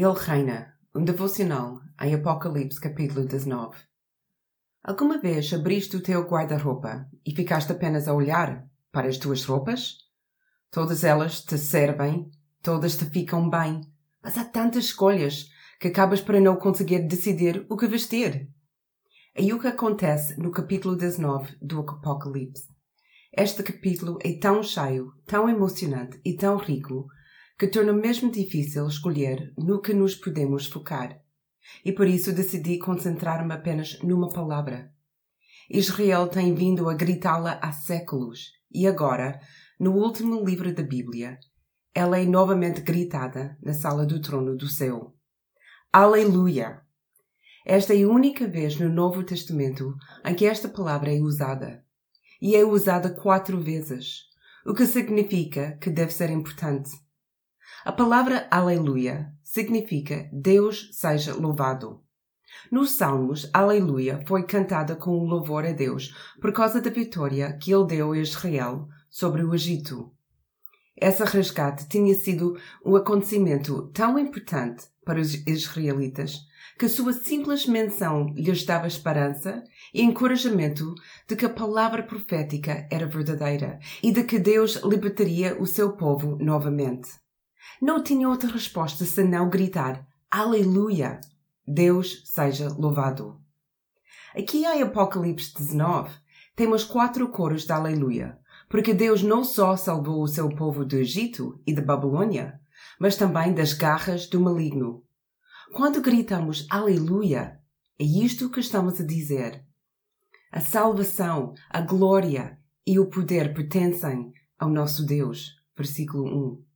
Ele reina. Um devocional em Apocalipse capítulo 19. Alguma vez abriste o teu guarda-roupa e ficaste apenas a olhar para as tuas roupas? Todas elas te servem, todas te ficam bem, mas há tantas escolhas que acabas para não conseguir decidir o que vestir. É o que acontece no capítulo 19 do Apocalipse. Este capítulo é tão cheio, tão emocionante e tão rico que torna mesmo difícil escolher no que nos podemos focar. E por isso decidi concentrar-me apenas numa palavra. Israel tem vindo a gritá-la há séculos, e agora, no último livro da Bíblia, ela é novamente gritada na sala do trono do céu. Aleluia! Esta é a única vez no Novo Testamento em que esta palavra é usada. E é usada quatro vezes, o que significa que deve ser importante. A palavra Aleluia significa Deus seja louvado. Nos Salmos, Aleluia foi cantada com um louvor a Deus por causa da vitória que ele deu a Israel sobre o Egito. Essa resgate tinha sido um acontecimento tão importante para os israelitas que sua simples menção lhes dava esperança e encorajamento de que a palavra profética era verdadeira e de que Deus libertaria o seu povo novamente não tinha outra resposta senão gritar Aleluia! Deus seja louvado. Aqui em Apocalipse 19 temos quatro coros de Aleluia, porque Deus não só salvou o seu povo do Egito e da Babilônia, mas também das garras do maligno. Quando gritamos Aleluia, é isto que estamos a dizer. A salvação, a glória e o poder pertencem ao nosso Deus. Versículo 1.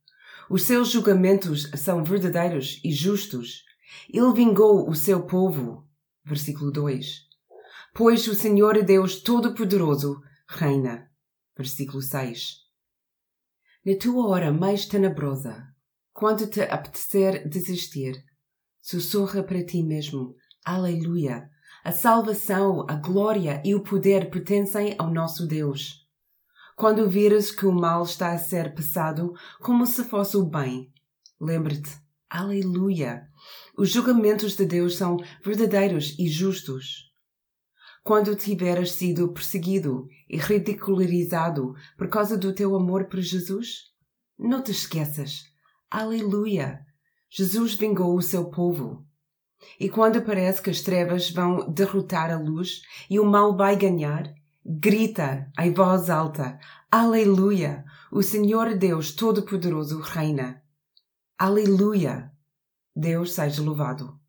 Os seus julgamentos são verdadeiros e justos. Ele vingou o seu povo. Versículo 2. Pois o Senhor Deus Todo-Poderoso reina. Versículo 6. Na tua hora mais tenebrosa, quando te apetecer desistir, sussurra para ti mesmo: Aleluia! A salvação, a glória e o poder pertencem ao nosso Deus. Quando vires que o mal está a ser passado como se fosse o bem, lembre-te, aleluia! Os julgamentos de Deus são verdadeiros e justos. Quando tiveres sido perseguido e ridicularizado por causa do teu amor por Jesus, não te esqueças, aleluia! Jesus vingou o seu povo. E quando parece que as trevas vão derrotar a luz e o mal vai ganhar, Grita em voz alta: Aleluia! O Senhor Deus Todo-Poderoso reina. Aleluia! Deus seja louvado.